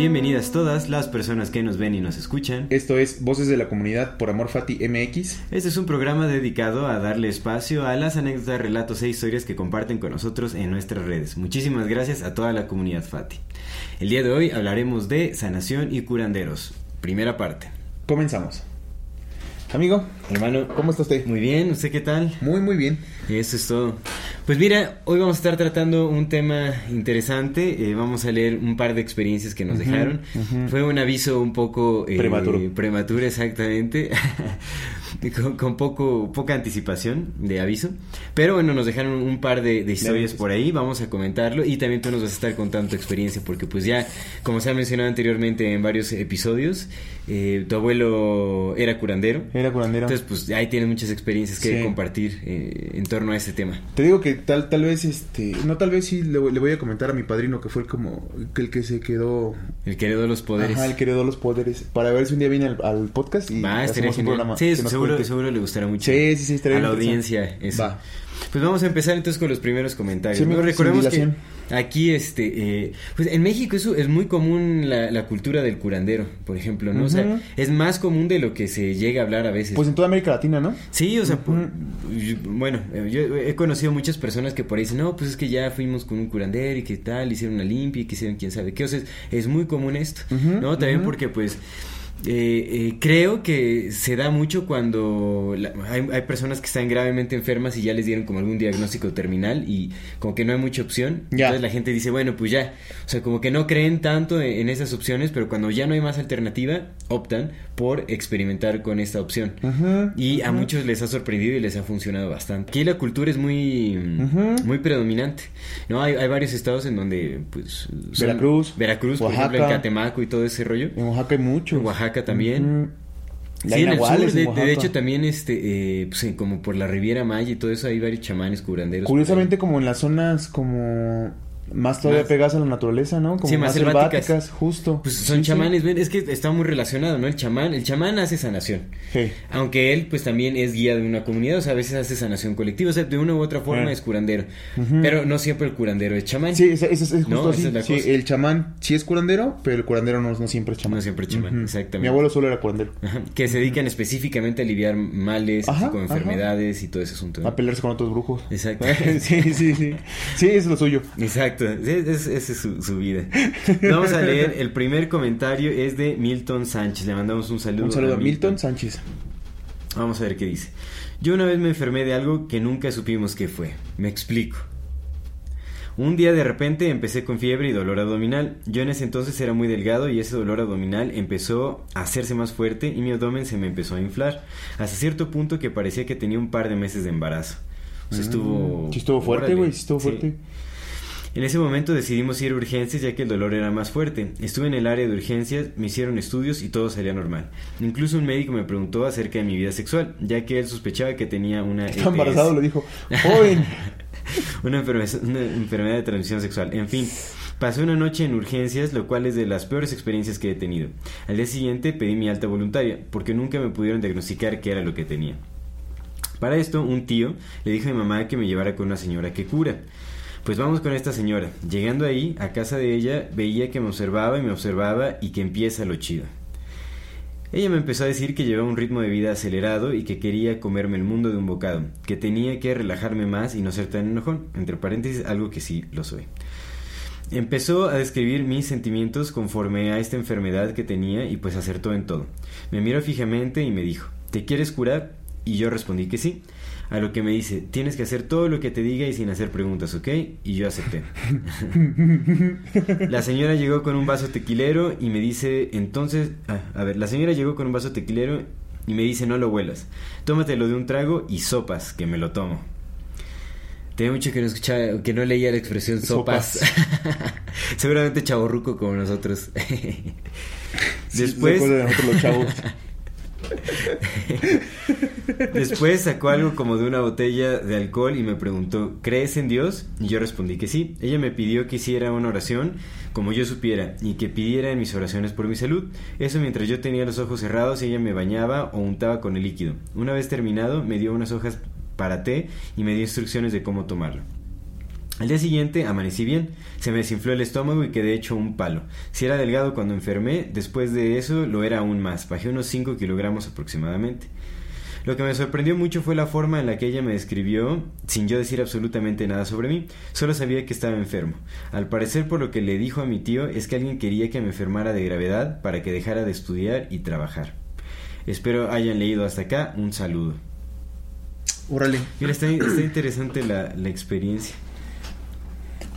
Bienvenidas todas las personas que nos ven y nos escuchan. Esto es Voces de la Comunidad por Amor Fati MX. Este es un programa dedicado a darle espacio a las anécdotas, relatos e historias que comparten con nosotros en nuestras redes. Muchísimas gracias a toda la comunidad Fati. El día de hoy hablaremos de sanación y curanderos. Primera parte. Comenzamos. Amigo, Hermano, ¿cómo está usted? muy bien, ¿usted qué tal? Muy, muy bien. Eso es todo. Pues mira, hoy vamos a estar tratando un tema interesante. eh, vamos a leer un par de experiencias que nos dejaron. Fue un aviso un poco eh, Prematuro. prematuro, exactamente. con con poco, poca anticipación de aviso. Pero bueno, nos dejaron un par de, de historias por ahí. Vamos a comentarlo. Y también tú nos vas a estar contando tu experiencia. Porque pues ya, como se ha mencionado anteriormente en varios episodios, eh, tu abuelo era curandero. Era curandero. Entonces, pues ahí tienes muchas experiencias que Sí. compartir eh, en torno a ese tema. Te digo que tal tal vez, este... No, tal vez sí le, voy- le voy a comentar a mi padrino que fue como... Que el que se quedó... El que heredó los poderes. Ajá, el que heredó los poderes. Para ver si un día viene al, al podcast y Va, hacemos un programa. Sí, nos seguro, cuente. seguro le gustará mucho. Sí, sí, sí, A la audiencia eso. Va. Pues vamos a empezar entonces con los primeros comentarios. Recordemos que aquí, este, eh, pues en México eso es muy común la, la cultura del curandero, por ejemplo, ¿no? O sea, es más común de lo que se llega a hablar a veces. Pues en toda América Latina, ¿no? Sí, o sea, por- yo- bueno, yo he conocido muchas personas que por ahí dicen, no, pues es que ya fuimos con un curandero y que tal, hicieron una limpia y que hicieron quién sabe qué, o sea, es, es muy común esto, ¿no? También porque pues eh, eh, creo que se da mucho cuando la- hay, hay personas que están gravemente enfermas y ya les dieron como algún diagnóstico terminal y como que no hay mucha opción, Ya. entonces la gente dice, bueno, pues ya, o sea, como que no creen tanto en, en esas opciones, pero cuando ya no hay más alternativa, optan por experimentar con esta opción. Y a muchos les ha sorprendido y les ha funcionado bastante. Aquí la cultura es muy, muy predominante. ¿no? Hay, hay varios estados en donde, pues. son- Veracruz, Veracruz, por Oaxaca. ejemplo, en Catemaco y todo ese rollo. En Oaxaca hay mucho. En Oaxaca también. Ujú. Sí, en el sur, de, en de Oaxaca. hecho, también, este, eh, pues, como por la Riviera Maya y todo eso, hay varios chamanes curanderos. por Curiosamente como en las zonas como más todavía Más- pegadas a la naturaleza, ¿no? Como Sí, más más selváticas. selváticas, justo. Pues son Sí, sí. chamanes, ven, es que está muy relacionado, ¿no? El chamán, el chamán hace sanación. Sí. Aunque él, pues también es guía de una comunidad, o sea, a veces hace sanación colectiva, o sea, de una u otra forma es curandero. Pero no siempre el curandero es chamán. Sí, es, es- es justo No, así. es Sí, el chamán sí es curandero, pero el curandero no, no siempre es chamán. No siempre es chamán, exactamente. Mi abuelo solo era curandero. Ajá, Que se dedican específicamente a aliviar males, ajá. enfermedades y todo ese asunto. ¿no? A pelearse con otros brujos. Exacto. sí, sí, sí. Sí, es lo suyo. Exacto, esa es su, su vida. Vamos a leer, el primer comentario es de Milton Sánchez, le mandamos un saludo. Un saludo a Milton Sánchez. Vamos a ver qué dice. Yo una vez me enfermé de algo que nunca supimos qué fue. Me explico. Un día de repente empecé con fiebre y dolor abdominal. Yo en ese entonces era muy delgado y ese dolor abdominal empezó a hacerse más fuerte y mi abdomen se me empezó a inflar. Hasta cierto punto que parecía que tenía un par de meses de embarazo. O sea, estuvo... Mm, Sí estuvo fuerte, güey, estuvo Sí. En ese momento decidimos ir a urgencias ya que el dolor era más fuerte. Estuve en el área de urgencias, me hicieron estudios y todo salía normal. Incluso un médico me preguntó acerca de mi vida sexual, ya que él sospechaba que tenía una Está ETS, embarazado, le dijo. Joven. una, una enfermedad de transmisión sexual. En fin, pasé una noche en urgencias, lo cual es de las peores experiencias que he tenido. Al día siguiente pedí mi alta voluntaria, porque nunca me pudieron diagnosticar qué era lo que tenía. Para esto, un tío le dijo a mi mamá que me llevara con una señora que cura. Pues vamos con esta señora. Llegando ahí, a casa de ella, veía que me observaba y me observaba y que empieza lo chido. Ella me empezó a decir que llevaba un ritmo de vida acelerado y que quería comerme el mundo de un bocado, que tenía que relajarme más y no ser tan enojón, entre paréntesis, algo que sí lo soy. Empezó a describir mis sentimientos conforme a esta enfermedad que tenía y pues acertó en todo. Me miró fijamente y me dijo, ¿te quieres curar? Y yo respondí que sí. A lo que me dice, tienes que hacer todo lo que te diga y sin hacer preguntas, ¿ok? Y yo acepté. la señora llegó con un vaso tequilero y me dice, entonces, ah, a ver, la señora llegó con un vaso tequilero y me dice no lo huelas, tómatelo de un trago y sopas, que me lo tomo. Tenía mucho que no escuchaba, que no leía la expresión sopas. Seguramente chaborruco como nosotros. Después. de nosotros los chavos. Después sacó algo como de una botella de alcohol y me preguntó, ¿crees en Dios? Y yo respondí que sí. Ella me pidió que hiciera una oración como yo supiera y que pidiera en mis oraciones por mi salud. Eso mientras yo tenía los ojos cerrados y ella me bañaba o untaba con el líquido. Una vez terminado me dio unas hojas para té y me dio instrucciones de cómo tomarlo. Al día siguiente amanecí bien, se me desinfló el estómago y quedé hecho un palo. Si era delgado cuando enfermé, después de eso lo era aún más, bajé unos 5 kilogramos aproximadamente. Lo que me sorprendió mucho fue la forma en la que ella me describió, sin yo decir absolutamente nada sobre mí, solo sabía que estaba enfermo. Al parecer por lo que le dijo a mi tío es que alguien quería que me enfermara de gravedad para que dejara de estudiar y trabajar. Espero hayan leído hasta acá, un saludo. Órale. Mira, está, está interesante la, la experiencia.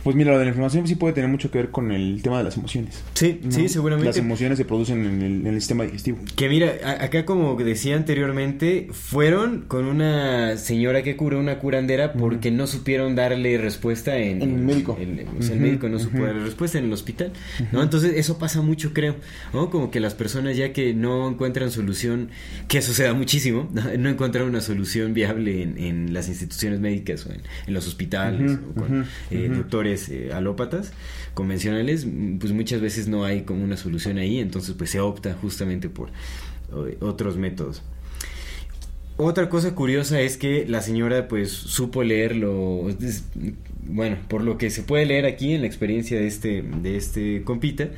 Pues mira, lo de la información sí puede tener mucho que ver con el tema de las emociones. Sí, ¿no? sí, seguramente. Las emociones se producen en el, en el sistema digestivo. Que mira, a- acá como decía anteriormente, fueron con una señora que curó una curandera porque no supieron darle respuesta en, En el médico. en- o sea, el médico no supo ujú. darle respuesta en el hospital, ¿no? Entonces eso pasa mucho, creo, ¿no? Como que las personas ya que no encuentran solución, que eso se da muchísimo, no, No encuentran una solución viable en, las instituciones médicas o en, los hospitales o con eh, ujú. Doctores eh, alópatas convencionales, pues muchas veces no hay como una solución ahí, entonces pues se opta justamente por eh, otros métodos. Otra cosa curiosa es que la señora pues supo leerlo, bueno, por lo que se puede leer aquí en la experiencia de este, de este compita,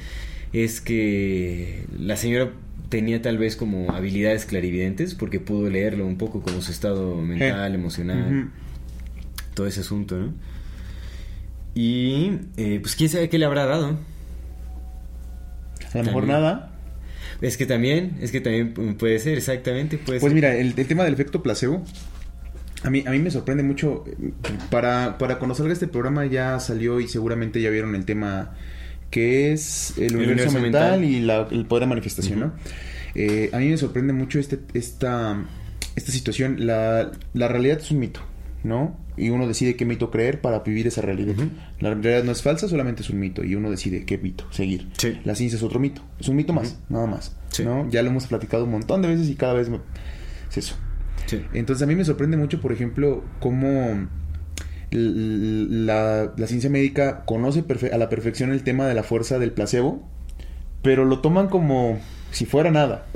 es que la señora tenía tal vez como habilidades clarividentes porque pudo leerlo un poco como su estado mental, emocional Ujú. todo ese asunto, ¿no? Y eh, pues quién sabe qué le habrá dado. A lo mejor nada. Es que también, es que también pu- puede ser, exactamente, puede Pues ser. mira, el, el tema del efecto placebo, a mí, a mí me sorprende mucho. eh, Para, para cuando salga este programa ya salió y seguramente ya vieron el tema que es el, El universo, universo mental, mental. y la- el poder de manifestación. ¿no? Eh, a mí me sorprende mucho este, esta, esta situación. La, la realidad es un mito, ¿no? Y uno decide qué mito creer para vivir esa realidad. La realidad no es falsa, solamente es un mito. Y uno decide qué mito seguir. Sí. La ciencia es otro mito. Es un mito más, nada más. Sí. ¿no? Ya lo hemos platicado un montón de veces y cada vez es eso. Sí. Entonces a mí me sorprende mucho, por ejemplo, cómo la, la ciencia médica conoce a la perfección el tema de la fuerza del placebo, pero lo toman como si fuera nada.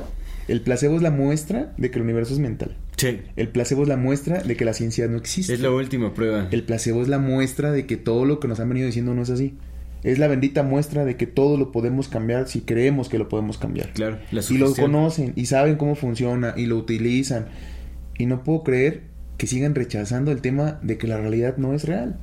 El placebo es la muestra de que el universo es mental. Sí. El placebo es la muestra de que la ciencia no existe. Es la última prueba. El placebo es la muestra de que todo lo que nos han venido diciendo no es así. Es la bendita muestra de que todo lo podemos cambiar si creemos que lo podemos cambiar. Claro, la Y lo conocen y saben cómo funciona y lo utilizan. Y no puedo creer que sigan rechazando el tema de que la realidad no es real.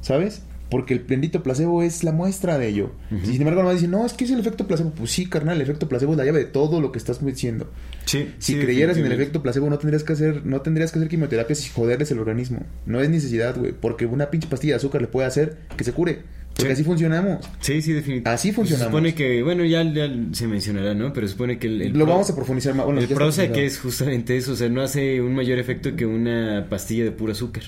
¿Sabes? Porque el bendito placebo es la muestra de ello. Y sin embargo, no dicen, no, es que es el efecto placebo. Pues sí, carnal, el efecto placebo es la llave de todo lo que estás diciendo. Sí, Si sí, creyeras en el efecto placebo, no tendrías que hacer, no tendrías que hacer quimioterapias y joderles el organismo. No es necesidad, güey. Porque una pinche pastilla de azúcar le puede hacer que se cure. Porque Sí. así funcionamos. Sí, sí, definitivamente. Así funcionamos. Supone que, bueno, ya, ya se mencionará, ¿no? Pero supone que el, el Lo pro- vamos a profundizar más. Bueno, el Prozac profundizado. es justamente eso, o sea, no hace un mayor efecto que una pastilla de puro azúcar.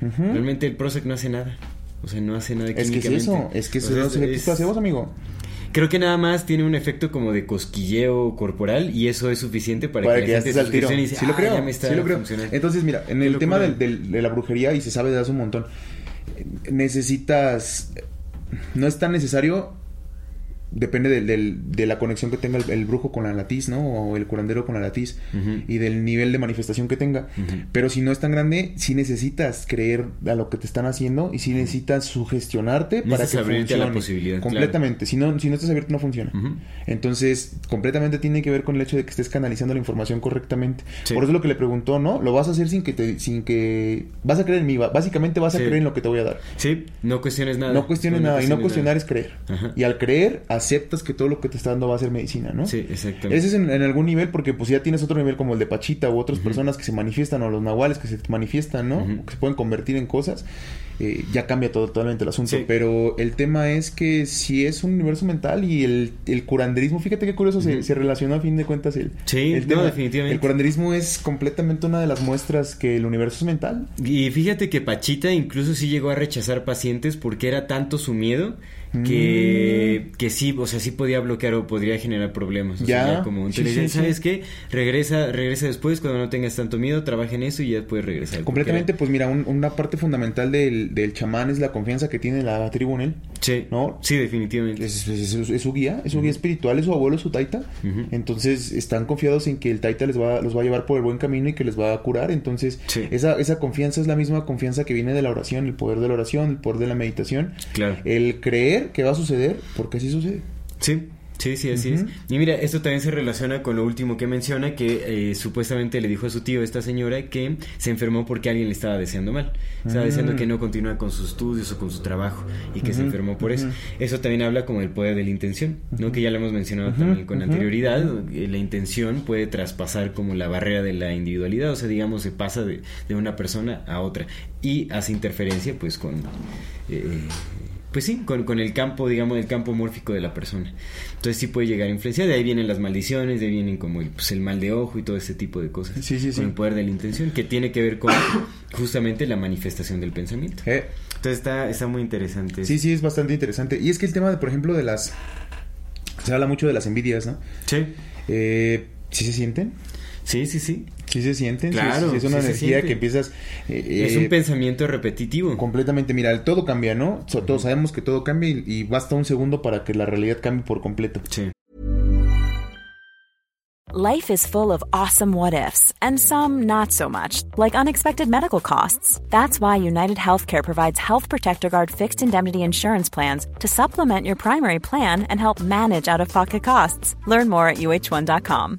Realmente el Prozac no hace nada. O sea, no hace nada Es que es eso, es que O eso es- placebos, amigo. Creo que nada más tiene un efecto como de cosquilleo corporal y eso es suficiente para, Para que, que la gente al tiro. y dice, Sí lo "Ah, creo, está sí lo creo. funcionando". Entonces, mira, en el tema locura. del, del- de la brujería, y se sabe de hace un montón, necesitas... No es tan necesario... Depende del, del- de la conexión que tenga el, el brujo con la latiz, ¿no? O el curandero con la latiz. Y del nivel de manifestación que tenga. Pero si no es tan grande, sí necesitas creer a lo que te están haciendo y sí necesitas sugestionarte para Necesitas que abrirte a funcione. la posibilidad, claro. Completamente. Si, no, si no estás abierto, no funciona. Entonces, completamente tiene que ver con el hecho de que estés canalizando la información correctamente. Sí. Por eso lo que le preguntó, ¿no? Lo vas a hacer sin que te, sin que vas a creer en mí, básicamente vas a Sí. creer en lo que te voy a dar. Sí, no cuestiones nada. No cuestiones nada y no cuestionar es creer. Ajá. Y al creer, aceptas que todo lo que te está dando va a ser medicina, ¿no? Sí, exactamente. Ese es en, en algún nivel porque pues ya tienes otro nivel como el de Pachita u otras personas que se manifiestan o los nahuales que se manifiestan, ¿no? Que se pueden convertir en cosas. eh, ya cambia todo, totalmente el asunto. Sí. Pero el tema es que si es un universo mental y el, el curanderismo, fíjate qué curioso se, se relacionó a fin de cuentas el, Sí, el no, definitivamente. El curanderismo es completamente una de las muestras que el universo es mental. Y fíjate que Pachita incluso sí llegó a rechazar pacientes porque era tanto su miedo que, que sí, o sea, sí podía bloquear o podría generar problemas. O sea, Ya, ya como, sí, entonces, sí, sí. ¿sabes qué? Regresa, regresa después cuando no tengas tanto miedo, trabaja en eso y ya puedes regresar. Completamente, pues mira, un- una parte fundamental del, del chamán es la confianza que tiene la tribu en él. Sí, ¿no? sí, definitivamente. Es, es- es- es su guía, es su guía espiritual, es su abuelo, es su taita. Entonces están confiados en que el taita les va, los va a llevar por el buen camino y que les va a curar. Entonces Sí. esa, esa confianza es la misma confianza que viene de la oración, el poder de la oración, el poder de la meditación. Claro. El creer que va a suceder, porque así sucede. Sí, sí, sí, así es. Y mira, esto también se relaciona con lo último que menciona, que eh, supuestamente le dijo a su tío, esta señora, que se enfermó porque alguien le estaba deseando mal. Estaba deseando que no continúa con sus estudios o con su trabajo y que se enfermó por eso. Eso también habla como del poder de la intención, ¿no? Que ya lo hemos mencionado también con anterioridad. eh, La intención puede traspasar como la barrera de la individualidad, o sea, digamos, se pasa de, de una persona a otra y hace interferencia, pues, con... eh, pues sí, con, con el campo, digamos, el campo mórfico de la persona. Entonces sí puede llegar a influenciar. De ahí vienen las maldiciones, de ahí vienen como el, pues, el mal de ojo y todo ese tipo de cosas. Sí, sí, con sí. el poder de la intención, que tiene que ver con justamente la manifestación del pensamiento. Eh, Entonces está, está muy interesante. Sí, sí, es bastante interesante. Y es que el tema, de, por ejemplo, de las... Se habla mucho de las envidias, ¿no? Sí, Eh, ¿Sí se sienten? sí, sí. sí. Sí se sienten. Sí, Claro, sí, es una sí energía que empiezas... eh, es eh, un pensamiento repetitivo. Completamente, mira, el todo cambia, ¿no? So- todos sabemos que todo cambia y, y basta un segundo para que la realidad cambie por completo. Sí. Life is full of awesome what ifs, and some not so much, like unexpected medical costs. That's why United Healthcare provides Health Protector Guard fixed indemnity insurance plans to supplement your primary plan and help manage out of pocket costs. Learn more at uh1.com.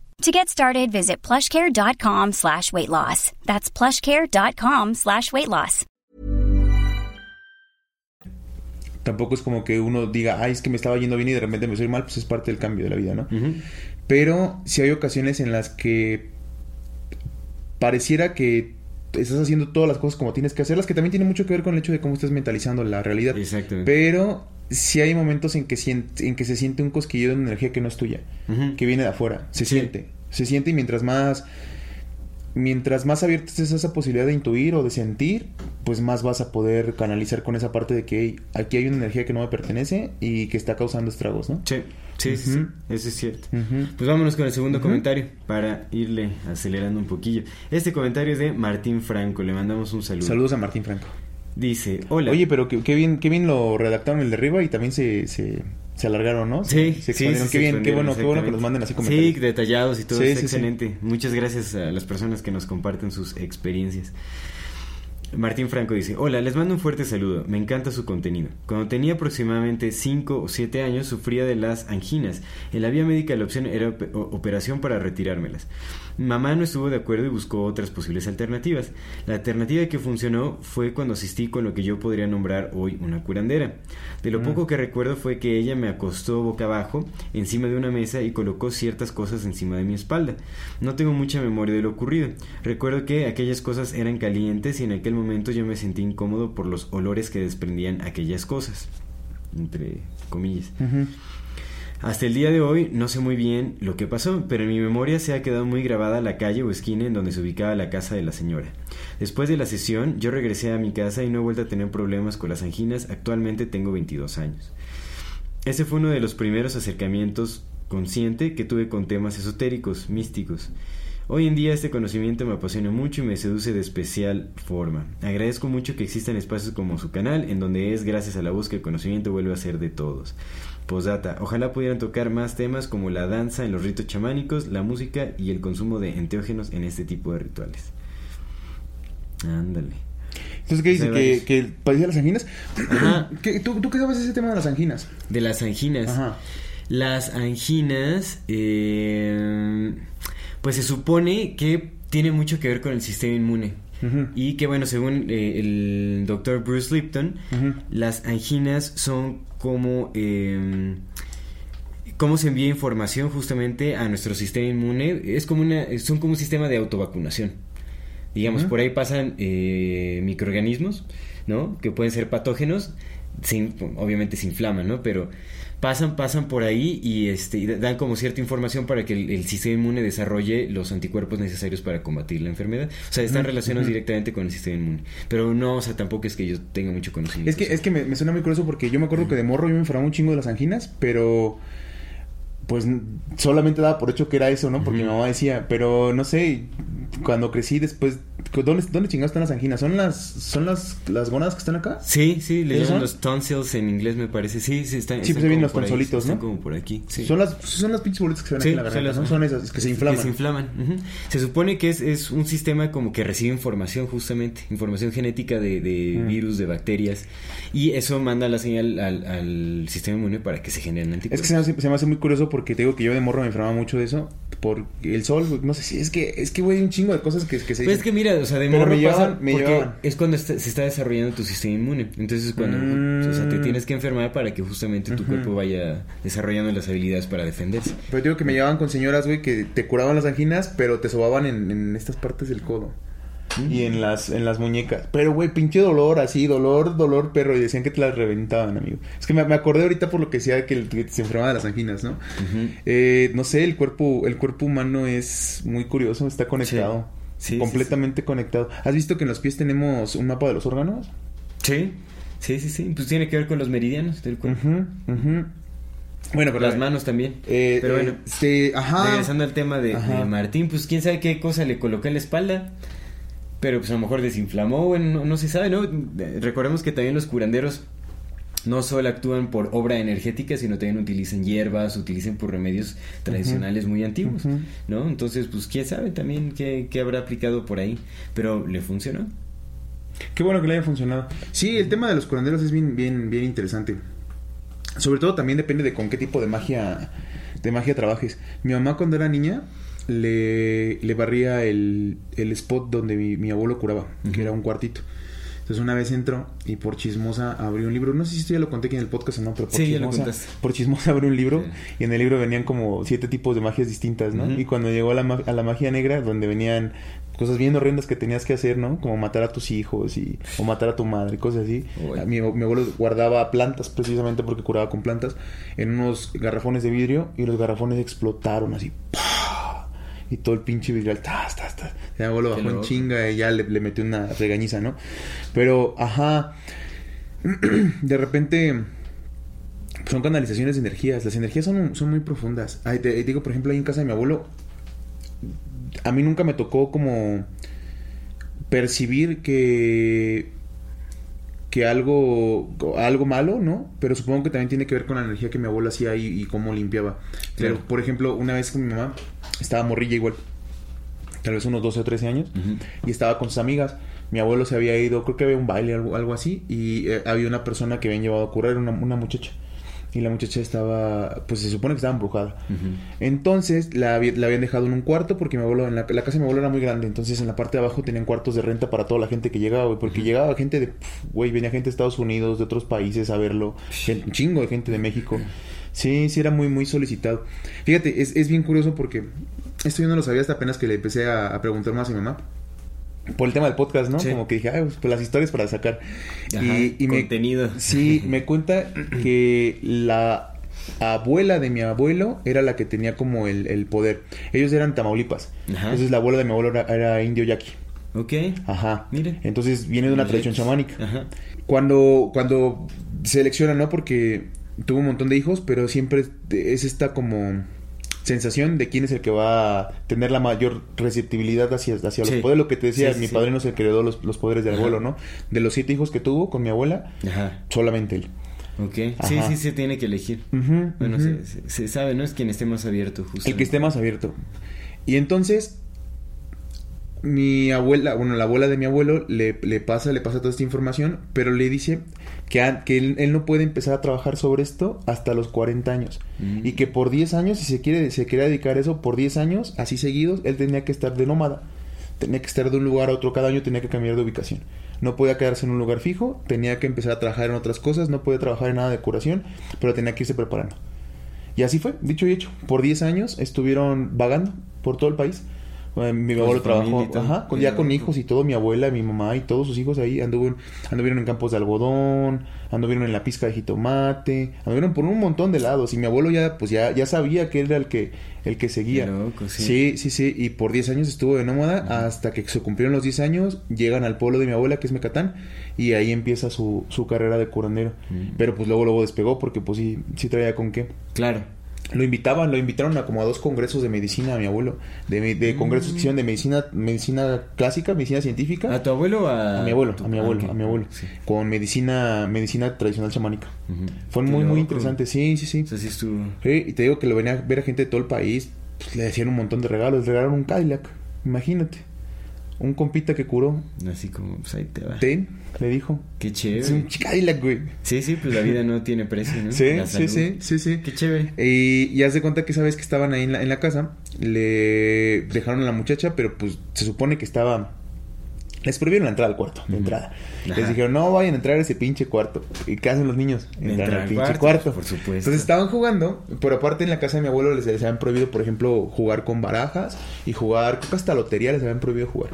To get started, visit plushcare.com slash weight loss. That's plushcare.com slash weight loss. Tampoco es como que uno diga, ay, es que me estaba yendo bien y de repente me soy mal, pues es parte del cambio de la vida, ¿no? Pero sí hay ocasiones en las que pareciera que estás haciendo todas las cosas como tienes que hacerlas, que también tiene mucho que ver con el hecho de cómo estás mentalizando la realidad. Exactamente. Pero sí hay momentos en que, sien- en que se siente un cosquillo de energía que no es tuya, que viene de afuera. Se Sí. siente. Se siente y mientras más... Mientras más abierta estés a esa posibilidad de intuir o de sentir, pues más vas a poder canalizar con esa parte de que "Hey, aquí hay una energía que no me pertenece y que está causando estragos, ¿no? Sí, sí, sí, sí, eso es cierto. Ujú. Pues vámonos con el segundo Ujú. comentario para irle acelerando un poquillo. Este comentario es de Martín Franco, le mandamos un saludo. Saludos a Martín Franco. Dice, hola. Oye, pero qué, qué bien, qué bien lo redactaron el de arriba y también se, se, se alargaron, ¿no? Sí, se sí, expandieron. sí, qué se bien, qué bueno, qué bueno que nos manden así Sí, comentarios. detallados y todo, Sí, sí, sí. excelente. Muchas gracias a las personas que nos comparten sus experiencias. Martín Franco dice, hola, les mando un fuerte saludo, me encanta su contenido. Cuando tenía aproximadamente 5 o 7 años sufría de las anginas. En la vía médica la opción era operación para retirármelas. Mamá no estuvo de acuerdo y buscó otras posibles alternativas. La alternativa que funcionó fue cuando asistí con lo que yo podría nombrar hoy una curandera. De lo poco que recuerdo fue que ella me acostó boca abajo encima de una mesa y colocó ciertas cosas encima de mi espalda. No tengo mucha memoria de lo ocurrido. Recuerdo que aquellas cosas eran calientes y en aquel momento yo me sentí incómodo por los olores que desprendían aquellas cosas. Entre comillas. Hasta el día de hoy no sé muy bien lo que pasó, pero en mi memoria se ha quedado muy grabada la calle o esquina en donde se ubicaba la casa de la señora. Después de la sesión, yo regresé a mi casa y no he vuelto a tener problemas con las anginas. Actualmente tengo 22 años. Ese fue uno de los primeros acercamientos consciente que tuve con temas esotéricos, místicos. Hoy en día este conocimiento me apasiona mucho y me seduce de especial forma. Agradezco mucho que existan espacios como su canal, en donde es gracias a la voz que el conocimiento vuelve a ser de todos. Posdata. Ojalá pudieran tocar más temas como la danza en los ritos chamánicos, la música y el consumo de enteógenos en este tipo de rituales. Ándale. Entonces, ¿qué dice? ¿Que, que padecía las anginas? Ajá. ¿Qué- tú, ¿Tú qué sabes de ese tema de las anginas? De las anginas. Ajá. Las anginas, eh, pues se supone que tiene mucho que ver con el sistema inmune. Y que bueno, según eh, el doctor Bruce Lipton, las anginas son como... eh, cómo se envía información justamente a nuestro sistema inmune. Es como una, son como un sistema de autovacunación. Digamos, por ahí pasan eh, microorganismos, ¿no? Que pueden ser patógenos, se obviamente se inflaman, ¿no? Pero pasan, pasan por ahí y, este, y dan como cierta información para que el, el sistema inmune desarrolle los anticuerpos necesarios para combatir la enfermedad. O sea, están relacionados directamente con el sistema inmune. Pero no, o sea, tampoco es que yo tenga mucho conocimiento. Es que, es que me, me suena muy curioso porque yo me acuerdo que de morro yo me enfermaba un chingo de las anginas, pero pues solamente daba por hecho que era eso, ¿no? Porque mi mamá decía, pero no sé, cuando crecí después, ¿dónde, dónde chingados están las anginas? ¿Son las, son las, las gónadas que están acá? Sí, sí, le ¿Esos llaman son? los tonsils en inglés, me parece. Sí, sí, están. Sí, están pues se ven los ahí, tonsolitos, Están ¿no? como por aquí. sí. Son las son las pinches bolitas que se ven Sí, aquí en la son garganta, las- ¿no? Son esas que se inflaman. Que se inflaman. Se supone que es, es un sistema como que recibe información justamente, información genética de, de Mm. virus, de bacterias, y eso manda la señal al, al sistema inmune para que se generen Es anticuerpos. que se me, hace, se me hace muy curioso porque te digo que yo de morro me enfermaba mucho de eso. Por el sol, no sé si es que, es que, güey, hay un chingo de cosas que, que se Pues es que mira, o sea, de Pero morro me pasa llevaban- me porque llevaban. es cuando está- se está desarrollando tu sistema inmune. Entonces es cuando, Mm. o sea, te tienes que enfermar para que justamente tu cuerpo vaya desarrollando las habilidades para defenderse. Pero digo que me llevaban con señoras, güey, que te curaban las anginas, pero te sobaban en, en estas partes del codo. Y en las, en las muñecas. Pero, güey, pinche dolor, así, dolor, dolor, perro. Y decían que te las reventaban, amigo. Es que me, me acordé ahorita por lo que decía que, el- que se enfermaba de las anginas, ¿no? Ujú. Eh, no sé, el cuerpo, el cuerpo humano es muy curioso, está conectado. Sí, sí, completamente conectado. ¿Has visto que en los pies tenemos un mapa de los órganos? Sí, sí, sí, sí. Pues tiene que ver con los meridianos del cuerpo. Ujú, ujú. Bueno, pero Las manos también. Eh, Pero eh, bueno, este, ajá. regresando al tema de Martín, pues quién sabe qué cosa le colocó en la espalda. Pero pues a lo mejor desinflamó, bueno, no, no se sabe, ¿no? Recordemos que también los curanderos no solo actúan por obra energética, sino también utilizan hierbas, utilizan por remedios tradicionales muy antiguos. ¿no? Entonces, pues quién sabe también qué, qué habrá aplicado por ahí. Pero le funcionó. Qué bueno que le haya funcionado. Sí, el tema de los curanderos es bien, bien, bien interesante. Sobre todo también depende de con qué tipo de magia, de magia trabajes. Mi mamá cuando era niña le, le barría el, el spot donde mi, mi abuelo curaba, que era un cuartito. Entonces una vez entró y por chismosa abrió un libro. No sé si esto ya lo conté aquí en el podcast o no, pero por Sí, chismosa, por chismosa abrió un libro Sí. y en el libro venían como siete tipos de magias distintas, ¿no? Y cuando llegó a la, ma- a la magia negra, donde venían cosas bien horrendas que tenías que hacer, ¿no? Como matar a tus hijos y o matar a tu madre, cosas así. A Mi, mi abuelo guardaba plantas precisamente porque curaba con plantas en unos garrafones de vidrio y los garrafones explotaron así. ¡pah! Y todo el pinche vidrio, tas, tas, tas. Mi abuelo Qué bajó en chinga y ya le, le metió una regañiza, ¿no? Pero, ajá. de repente son canalizaciones de energías. Las energías son, son muy profundas. Ay, te, digo, por ejemplo, ahí en casa de mi abuelo, a mí nunca me tocó como percibir que que algo algo malo, ¿no? Pero supongo que también tiene que ver con la energía que mi abuelo hacía y, y cómo limpiaba. Pero, por ejemplo, una vez con mi mamá estaba morrilla igual, tal vez unos 12 o 13 años, y estaba con sus amigas. Mi abuelo se había ido, creo que había un baile, algo, algo así, y eh, había una persona que habían llevado a curar, una, una muchacha. Y la muchacha estaba, pues se supone que estaba embrujada. Entonces la, había- la habían dejado en un cuarto porque mi abuelo, en la, la casa de mi abuelo era muy grande. Entonces en la parte de abajo tenían cuartos de renta para toda la gente que llegaba, güey. Porque llegaba gente de, güey, venía gente de Estados Unidos, de otros países a verlo. Un chingo de gente de México. Sí, sí, era muy, muy solicitado. Fíjate, es, es bien curioso porque esto yo no lo sabía hasta apenas que le empecé a, a preguntar más a mi mamá. Por el tema del podcast, ¿no? Sí. Como que dije, ay, pues las historias para sacar. Ajá, y, y me, contenido. Sí, me cuenta que la abuela de mi abuelo era la que tenía como el, el poder. Ellos eran Tamaulipas. Ajá. Entonces la abuela de mi abuelo era, era indio yaqui. Ok. Ajá. Mire. Entonces viene de una tradición chamánica. Ajá. Cuando, cuando selecciona, ¿no? Porque tuvo un montón de hijos, pero siempre es esta como sensación de quién es el que va a tener la mayor receptibilidad hacia, hacia Sí. los poderes. Lo que te decía, Sí, mi sí. padrino es el que heredó los, los poderes del Ajá. abuelo, ¿no? De los siete hijos que tuvo con mi abuela, Ajá. solamente él. Ok, sí, Ajá. sí, se tiene que elegir. Bueno, se, se- se sabe, ¿no? Es quien esté más abierto, justo. El que esté más abierto. Y entonces, mi abuela, bueno, la abuela de mi abuelo le, le pasa, le pasa toda esta información, pero le dice que, a- que él, él no puede empezar a trabajar sobre esto hasta los 40 años. Mm. Y que por 10 años, si se quiere, se quiere dedicar a eso, por 10 años, así seguidos, él tenía que estar de nómada. Tenía que estar de un lugar a otro cada año, tenía que cambiar de ubicación. No podía quedarse en un lugar fijo, tenía que empezar a trabajar en otras cosas, no podía trabajar en nada de curación, pero tenía que irse preparando. Y así fue, dicho y hecho. Por 10 años estuvieron vagando por todo el país. Mi Con abuelo trabajó, ajá, con, ya con hijos y todo, mi abuela, mi mamá y todos sus hijos ahí anduvieron, anduvieron en campos de algodón, anduvieron en la pizca de jitomate, anduvieron por un montón de lados y mi abuelo ya pues ya, ya sabía que él era el que el que seguía. Loco, sí. sí, sí, sí, y por 10 años estuvo de nómada hasta que se cumplieron los 10 años, llegan al pueblo de mi abuela que es Mecatán y ahí empieza su, su carrera de curandero. Mm. Pero pues luego luego despegó porque pues sí sí traía con qué. Claro. Lo invitaban, lo invitaron a como a dos congresos de medicina a mi abuelo, de, de congresos que hicieron de medicina, medicina clásica, medicina científica. ¿A tu abuelo o a...? A mi abuelo, tu- a mi ah, abuelo, a mi abuelo. Sí. Con medicina, medicina tradicional chamánica. Fue muy, muy interesante, sí, sí, sí. O sea, sí estuvo... Sí, y te digo que lo venía a ver a gente de todo el país, pues, le decían un montón de regalos, le regalaron un Cadillac, imagínate. Un compita que curó, Así como, pues ahí te va. ten, le dijo. Qué Es chévere. un Cadillac, güey. Sí, sí, pues la vida no tiene precio, ¿no? Sí, La sí, sí, sí, sí. Qué chévere. Y, y haz de cuenta que esa vez que estaban ahí en la, en la casa, le dejaron a la muchacha, pero pues se supone que estaba... Les prohibieron la entrada al cuarto, de entrada. Ajá. Les dijeron, no vayan a entrar a ese pinche cuarto. ¿Y qué hacen los niños? Entran Entrar al pinche cuarto, cuarto. por supuesto. Entonces estaban jugando, pero aparte en la casa de mi abuelo les, les habían prohibido, por ejemplo, jugar con barajas y jugar, creo que hasta lotería les habían prohibido jugar.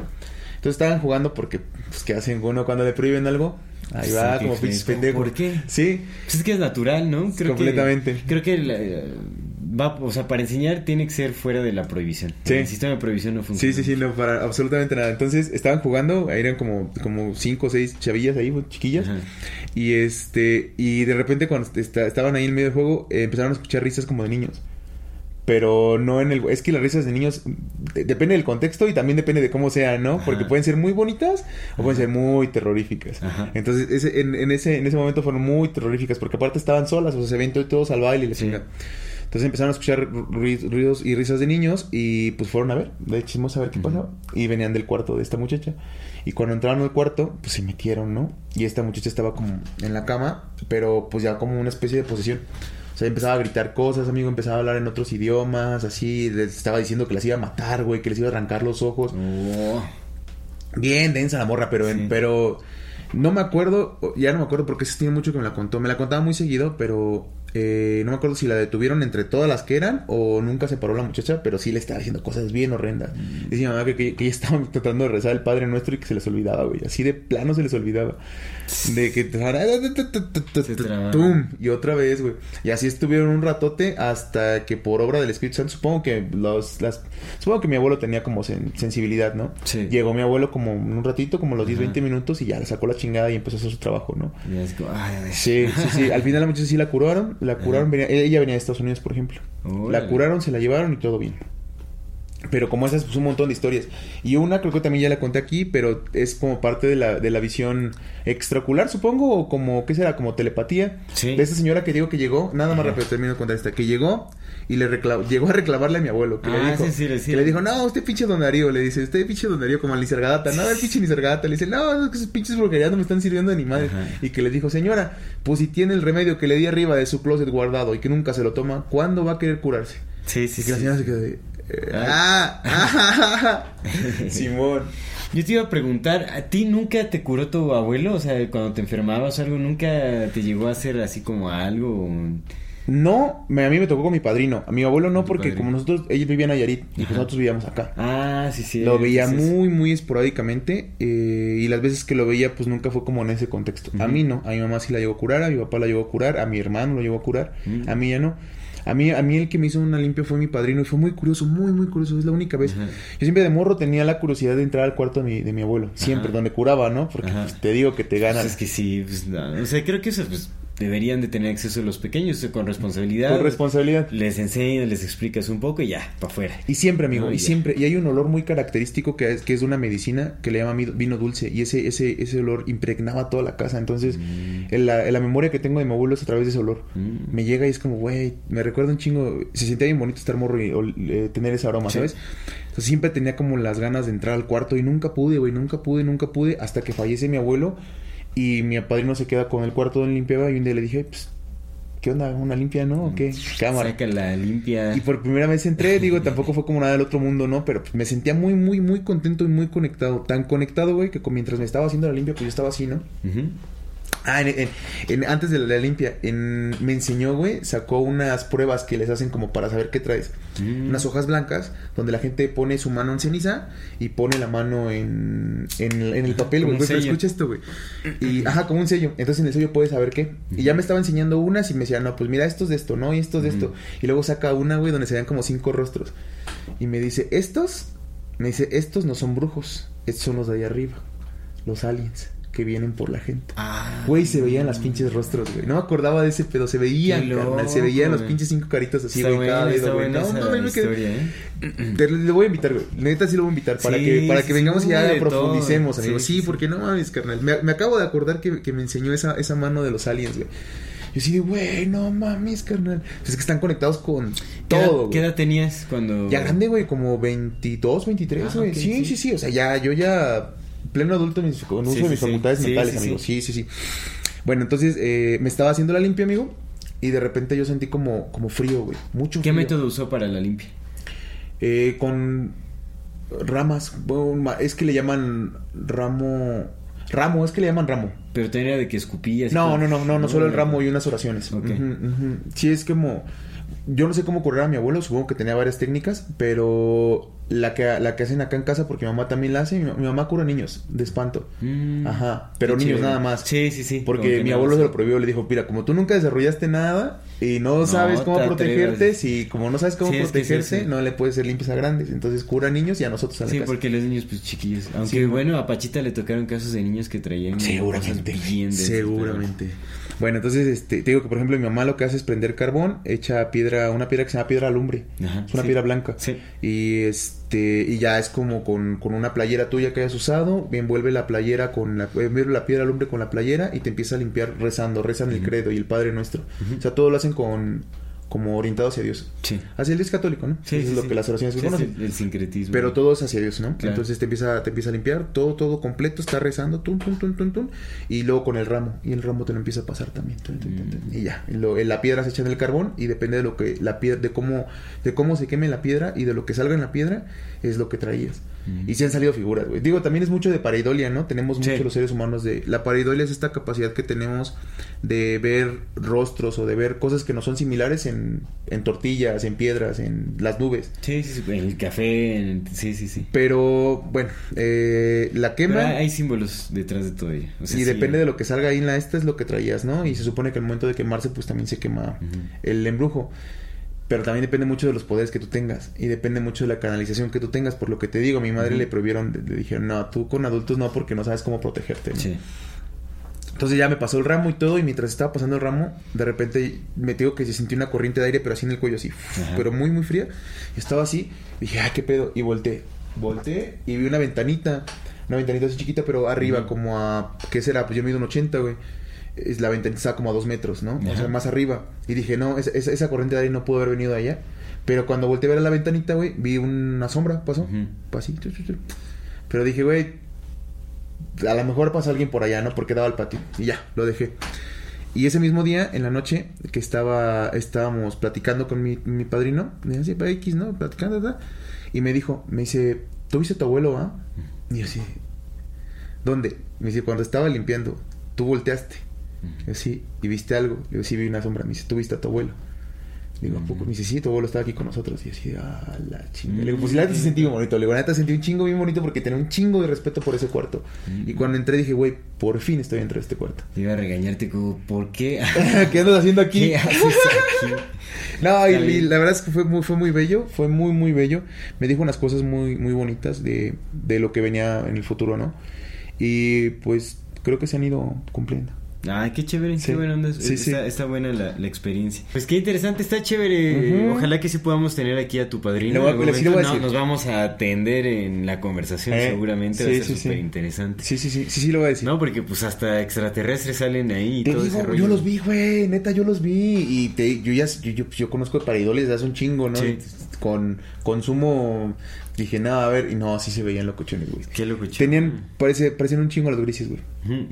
Entonces estaban jugando porque, pues, ¿qué hacen uno cuando le prohíben algo? Ahí va, como pinches pendejos. ¿Por qué? Sí, Pues es que es natural, ¿no? Creo Completamente. Que, creo que la- va, o sea, para enseñar tiene que ser fuera de la prohibición. Sí. El sistema de prohibición no funciona. Sí, sí, sí, no, para absolutamente nada. Entonces estaban jugando, eran como, como cinco o seis chavillas ahí, chiquillas. Ajá. Y este, y de repente cuando esta- estaban ahí en medio del juego, eh, empezaron a escuchar risas como de niños. Pero no en el... Es que las risas de niños de- depende del contexto y también depende de cómo sean, ¿no? Ajá. Porque pueden ser muy bonitas o pueden ser muy terroríficas. Ajá. Entonces, ese, en, en ese, en ese momento fueron muy terroríficas porque aparte estaban solas, o sea, se ven to- todos al baile y la Sí. Entonces empezaron a escuchar ru- ruidos y risas de niños y pues fueron a ver, de chismos a ver qué pasaba. Y venían del cuarto de esta muchacha. Y cuando entraron al cuarto, pues se metieron, ¿no? Y esta muchacha estaba como en la cama, pero pues ya como una especie de posesión. O sea, empezaba a gritar cosas, amigo, empezaba a hablar en otros idiomas, así, les estaba diciendo que las iba a matar, güey, que les iba a arrancar los ojos. Oh, Bien densa la morra, pero, en- pero no me acuerdo, ya no me acuerdo porque eso tiene mucho que me la contó. Me la contaba muy seguido, pero eh, no me acuerdo si la detuvieron entre todas las que eran o nunca se paró la muchacha, pero sí le estaba diciendo cosas bien horrendas. Mm. Dice mi mamá que, que, que ella estaba tratando de rezar el Padre Nuestro y que se les olvidaba, güey. Así de plano se les olvidaba. De que... ¡Tum! Y otra vez, güey. Y así estuvieron un ratote hasta que por obra del Espíritu Santo, supongo que los... Las, supongo que mi abuelo tenía como sen- sensibilidad, ¿no? Sí. Llegó mi abuelo como un ratito, como los 10, Ajá. 20 minutos y ya le sacó la chingada y empezó a hacer su trabajo, ¿no? ay. Sí, sí, sí. Al final la muchacha sí la curaron. La curaron. venía- ella venía de Estados Unidos, por ejemplo. Órale. La curaron, se la llevaron y todo bien. Pero como esas, pues un montón de historias. Y una creo que también ya la conté aquí, pero es como parte de la, de la visión extraocular, supongo, o como, ¿qué será? Como telepatía. Sí. De esta señora que digo que llegó, nada más Ajá. rápido termino de contar esta, que llegó y le recla- llegó a reclamarle a mi abuelo, que le Ah, dijo, sí, sí, sí. que le dijo, no, usted pinche don Darío, le dice, usted pinche don Darío como al Nisargadatta, no, el pinche Nisargadatta, le dice, no, es que esos pinches brujerías no me están sirviendo de ni madre. Ajá. Y que le dijo, señora, pues si tiene el remedio que le di arriba de su closet guardado y que nunca se lo toma, ¿cuándo va a querer curarse? Sí, sí, Y que la señora se quedó de... eh, ah, ah, Simón. Yo te iba a preguntar, ¿a ti nunca te curó tu abuelo? O sea, cuando te enfermabas o algo, ¿nunca te llegó a hacer así como algo? No, me- a mí me tocó con mi padrino. A mi abuelo no, porque padrino. como nosotros, ellos vivían en Nayarit y pues nosotros vivíamos acá. Ah, sí, sí. lo veía entonces- muy, muy esporádicamente eh, y las veces que lo veía pues nunca fue como en ese contexto. A mí no, a mi mamá sí la llegó a curar, a mi papá la llegó a curar, a mi hermano lo llegó a curar, a mí ya no. A mí, a mí el que me hizo una limpia fue mi padrino y fue muy curioso, muy, muy curioso. Es la única vez. Ajá. Yo siempre de morro tenía la curiosidad de entrar al cuarto de mi, de mi abuelo. Siempre, Ajá. donde curaba, ¿no? Porque pues, te digo que te ganan. Pues es que sí, pues no, o sea, creo que eso, pues, deberían de tener acceso los pequeños con responsabilidad. Con responsabilidad. Les enseñas, les explicas un poco y ya, para afuera. Y siempre, amigo, No, y ya. siempre. Y hay un olor muy característico que es, que es de una medicina que le llama vino dulce. Y ese, ese, ese olor impregnaba toda la casa. Entonces, en, la, en la memoria que tengo de mi abuelo es a través de ese olor. Mm. Me llega y es como, güey, me recuerda un chingo. Se sentía bien bonito estar morro y ol- eh, tener ese aroma, Sí. ¿sabes? Entonces siempre tenía como las ganas de entrar al cuarto y nunca pude, güey, nunca pude, nunca pude. Hasta que fallece mi abuelo y mi padrino se queda con el cuarto donde limpiaba. Y un día le dije, pues, ¿qué onda? ¿Una limpia, no? ¿O qué? Cámara. Saca la limpia. Y por primera vez entré, digo, tampoco fue como nada del otro mundo, ¿no? Pero pues, me sentía muy, muy, muy contento y muy conectado. Tan conectado, güey, que mientras me estaba haciendo la limpia, pues yo estaba así, ¿no? Ujú. Ah, en- en- en- antes de la, la limpia, en- me enseñó, güey, sacó unas pruebas que les hacen como para saber qué traes. Mm. Unas hojas blancas donde la gente pone su mano en ceniza y pone la mano en, el papel, güey. Pero escucha esto, güey. Y, ajá, como un sello. Entonces en el sello puedes saber qué. Y ya me estaba enseñando unas y me decía, no, pues mira, esto es de esto, ¿no? Y esto es de esto. Y luego saca una, güey, donde se vean como cinco rostros. Y me dice, estos, me dice, estos no son brujos. Estos son los de ahí arriba. Los aliens que vienen por la gente. Ah. Güey, se veían las pinches rostros, güey. No me acordaba de ese pedo. Se veían, carnal. Se veían los pinches cinco caritos así, Está güey, cada dedo, güey. No, me quedé- historia, ¿eh? Te- Le voy a invitar, güey. Neta sí lo voy a invitar para Sí, que para que sí, vengamos y ya profundicemos, todo. amigos. Sí, porque no mames, carnal. Me, me acabo de acordar que, que me enseñó esa, esa mano de los aliens, güey. Yo sí de, güey, no mames, carnal. Es que están conectados con ¿Qué edad- todo, ¿Qué edad tenías cuando.? Ya grande, güey, como 22, 23, Ah, güey. ok, sí, sí. sí, sí, O sea, ya, yo ya pleno adulto en mis- con uso Sí, de mis sí. facultades mentales, sí, amigos. sí. Sí, sí. Bueno, entonces eh, me estaba haciendo la limpia, amigo. Y de repente yo sentí como, como frío, güey. Mucho ¿Qué frío. método usó para la limpia? Eh, con ramas. Bueno, es que le llaman ramo. Ramo, es que le llaman ramo. Pero tenía de que escupías. y No, no, no, no, no, solo el ramo y unas oraciones. Sí, es como. Yo no sé cómo correr a mi abuelo, supongo que tenía varias técnicas, pero la que, la que hacen acá en casa, porque mi mamá también la hace, mi, mi mamá cura niños de espanto. Mm. Ajá, pero niños chévere. nada más. Sí, sí, sí. Porque que mi abuelo se lo prohibió, le dijo, mira, como tú nunca desarrollaste nada y no, sabes cómo te protegerte, si como no sabes cómo Sí, es que sí, protegerse, sí. no le puedes ser limpias a grandes. Entonces cura niños y a nosotros a la Sí, casa. porque los niños, pues chiquillos. Aunque Sí. bueno, a Pachita le tocaron casos de niños que traían. Seguramente. cosas bien Seguramente. Bueno, entonces este, te digo que por ejemplo mi mamá lo que hace es prender carbón, echa piedra, una piedra que se llama piedra alumbre. Ajá, es una sí. piedra blanca. Sí. Y este, y ya es como con, con una playera tuya que hayas usado, envuelve la playera con la, envuelve la piedra alumbre con la playera y te empieza a limpiar rezando, rezan el credo y el Padre Nuestro. O sea, todo lo hacen con, como orientado hacia Dios. Sí. Hacia el Dios católico, ¿no? Sí, Eso sí, es lo sí. que las oraciones Sí, conocen. el sincretismo. Pero todo es hacia Dios, ¿no? Claro. Entonces te empieza, te empieza a limpiar todo, todo completo, está rezando, tum, tum, tum, tum, tum, y luego con el ramo, y el ramo te lo empieza a pasar también, tum, tum, tum, tum, y ya, lo- la piedra se echa en el carbón y depende de lo que la piedra, de cómo, de cómo se queme la piedra y de lo que salga en la piedra es lo que traías. Y se han salido figuras, güey. Digo, también es mucho de pareidolia, ¿no? Tenemos Sí. mucho los seres humanos de... La pareidolia es esta capacidad que tenemos de ver rostros o de ver cosas que no son similares en, en tortillas, en piedras, en las nubes. Sí, sí, sí. En el café. en- Sí, sí, sí. Pero, bueno, eh, la quema... hay, hay símbolos detrás de todo ello. O sea, y sí, depende de lo que salga ahí en la esta es lo que traías, ¿no? Y se supone que al momento de quemarse pues también se quema el embrujo. Pero también depende mucho de los poderes que tú tengas y depende mucho de la canalización que tú tengas. Por lo que te digo, a mi madre le prohibieron, le dijeron, no, tú con adultos no porque no sabes cómo protegerte. ¿no?". Sí. Entonces ya me pasó el ramo y todo y mientras estaba pasando el ramo, de repente me digo que se sintió una corriente de aire pero así en el cuello así, Ajá. pero muy muy fría. Y estaba así, dije, ah, qué pedo, y volteé. Volteé y vi una ventanita, una ventanita así chiquita pero arriba como a, ¿qué será? Pues yo mido un 80, güey. Es, la ventanita estaba como a dos metros, ¿no? O sea, más arriba. Y dije, no, esa, esa, esa corriente de aire no pudo haber venido de allá. Pero cuando volteé a ver a la ventanita, güey, vi una sombra, pasó. Así, tu, tu, tu. Pero dije, güey, a lo mejor pasa alguien por allá, ¿no? Porque daba el patio. Y ya, lo dejé. Y ese mismo día, en la noche, que estaba, estábamos platicando con mi, mi padrino, me decía, "Pa, X, ¿no? Platicando, ¿verdad? Y me dijo, me dice, ¿tú viste a tu abuelo, ah? Y yo así, ¿dónde? Me dice, cuando estaba limpiando, tú volteaste. Yo, sí, y viste algo. Le digo, sí, vi una sombra. Me dice, ¿tú viste a tu abuelo? Le digo, ¿a poco? Me dice, sí, tu abuelo estaba aquí con nosotros. Y yo así, ah, la chinga. Le digo, pues la neta sí sentí bien bonito. Le digo, la neta sentí un chingo bien bonito porque tenía un chingo de respeto por ese cuarto. Y cuando entré dije, güey, por fin estoy dentro de este cuarto. Te iba a regañarte como, ¿por qué? ¿Qué andas haciendo aquí? ¿Qué haces aquí? No, y, la verdad es que fue muy, fue muy bello, fue muy, muy bello. Me dijo unas cosas muy, muy bonitas de, de lo que venía en el futuro, ¿no? Y pues creo que se han ido cumpliendo. Ay, qué chévere, Sí. qué buena onda. Sí, sí. está, está buena la, la experiencia. Pues qué interesante, está chévere. Ojalá que sí podamos tener aquí a tu padrino. A- En decir. no, nos vamos a atender en la conversación Eh, seguramente. va a ser sí, sí. súper interesante. Sí, sí, sí, sí, sí, lo voy a decir. No, porque pues hasta extraterrestres salen ahí y Te todo digo, ese rollo. yo los vi, güey, neta, yo los vi. Y te, yo ya, yo, yo, yo conozco de pareidoles desde hace un chingo, ¿no? Sí. Con consumo, dije, nada, a ver, y no, así se veían locochones, güey. Qué loco, Tenían, parece, parecían un chingo los grises, güey.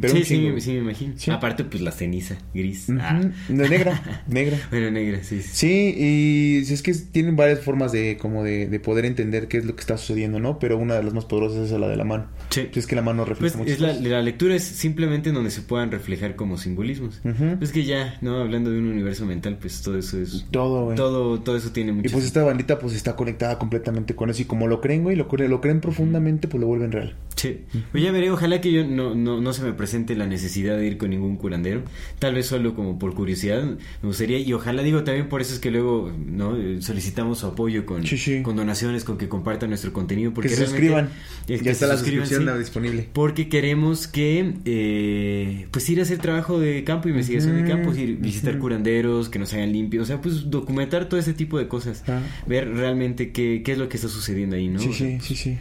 Pero Sí, sí, me- sí, me imagino. Sí. Aparte, pues la ceniza gris. Ah. No, negra, negra. Bueno, negra, sí. sí. Sí, y es que tienen varias formas de como de, de poder entender qué es lo que está sucediendo, ¿no? Pero una de las más poderosas es la de la mano. Sí. Es que la mano Pues refleja muchas es la, la lectura es simplemente en donde se puedan reflejar como simbolismos. Pues que ya, ¿no? Hablando de un universo mental, pues todo eso es... Todo, güey. Todo, todo eso tiene mucho... Y pues esta bandita pues está conectada completamente con eso y como lo creen, güey, lo, lo creen profundamente, pues lo vuelven real. Sí. Pues ya veré, ojalá que yo no, no, no se me presente la necesidad de ir con ningún curandero. Tal vez solo como por curiosidad me gustaría. Y ojalá digo también por eso es que luego no solicitamos su apoyo con, Sí, sí. con donaciones, con que compartan nuestro contenido. Porque que se suscriban. es que ya está la suscripción sí. disponible. Porque queremos que, eh, pues ir a hacer trabajo de campo, investigación de campo, ir, visitar curanderos, que nos hagan limpios, o sea, pues documentar todo ese tipo de cosas, Ah. ver realmente qué, qué es lo que está sucediendo ahí, ¿no? Sí, sí, sí, sí.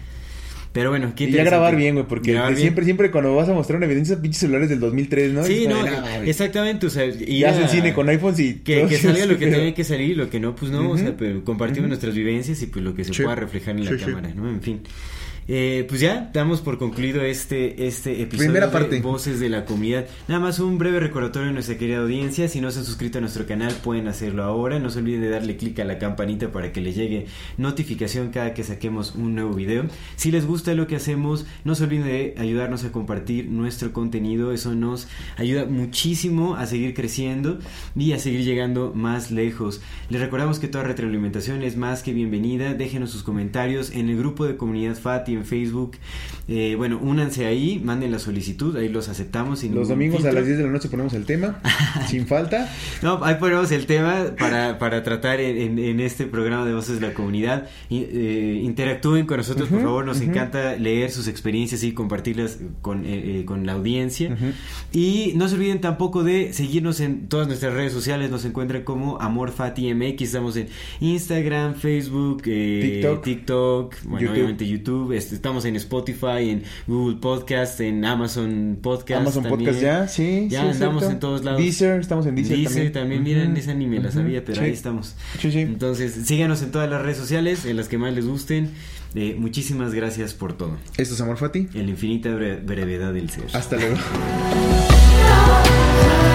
Pero bueno, qué Y ya interesante. grabar bien, güey, porque bien. siempre, siempre cuando vas a mostrar una evidencia, pinches celulares del 2003, ¿no? Sí, no, exactamente, o sea, ir Ya hacen a- cine con iPhones y... Que, salga lo que tenga que salir y lo que no, pues no, o sea, pero compartimos nuestras vivencias y pues lo que se Sí. pueda reflejar en la Sí, cámara, ¿no? En fin. Eh, pues ya damos por concluido este, este episodio Primera de. Voces de la Comunidad. Nada más un breve recordatorio a nuestra querida audiencia. Si no se han suscrito a nuestro canal, pueden hacerlo ahora. No se olviden de darle clic a la campanita para que les llegue notificación cada que saquemos un nuevo video. Si les gusta lo que hacemos, no se olviden de ayudarnos a compartir nuestro contenido. Eso nos ayuda muchísimo a seguir creciendo y a seguir llegando más lejos. Les recordamos que toda retroalimentación es más que bienvenida. Déjenos sus comentarios en el grupo de comunidad FATI en Facebook. Eh, bueno, únanse ahí, manden la solicitud, ahí los aceptamos. Sin Los domingos a las 10 de la noche ponemos el tema, sin falta. No, ahí ponemos el tema para, para tratar en, este programa de Voces de la Comunidad. Y, eh, interactúen con nosotros, por favor. Nos encanta leer sus experiencias y compartirlas con, eh, con la audiencia. Y no se olviden tampoco de seguirnos en todas nuestras redes sociales. Nos encuentran como AmorFatiMX. Estamos en Instagram, Facebook, TikTok. TikTok, bueno, YouTube. obviamente YouTube. Este, estamos en Spotify, en Google Podcast, en Amazon Podcast. Amazon también. Podcast ya, sí. Ya sí, andamos cierto. en todos lados. Deezer, estamos en Deezer, Deezer también, miren, esa ni me la sabía, pero sí. ahí estamos. Sí, sí. Entonces, síganos en todas las redes sociales, en las que más les gusten. Eh, muchísimas gracias por todo. Esto es Amor Fati. En la infinita bre- brevedad del ser. Hasta luego.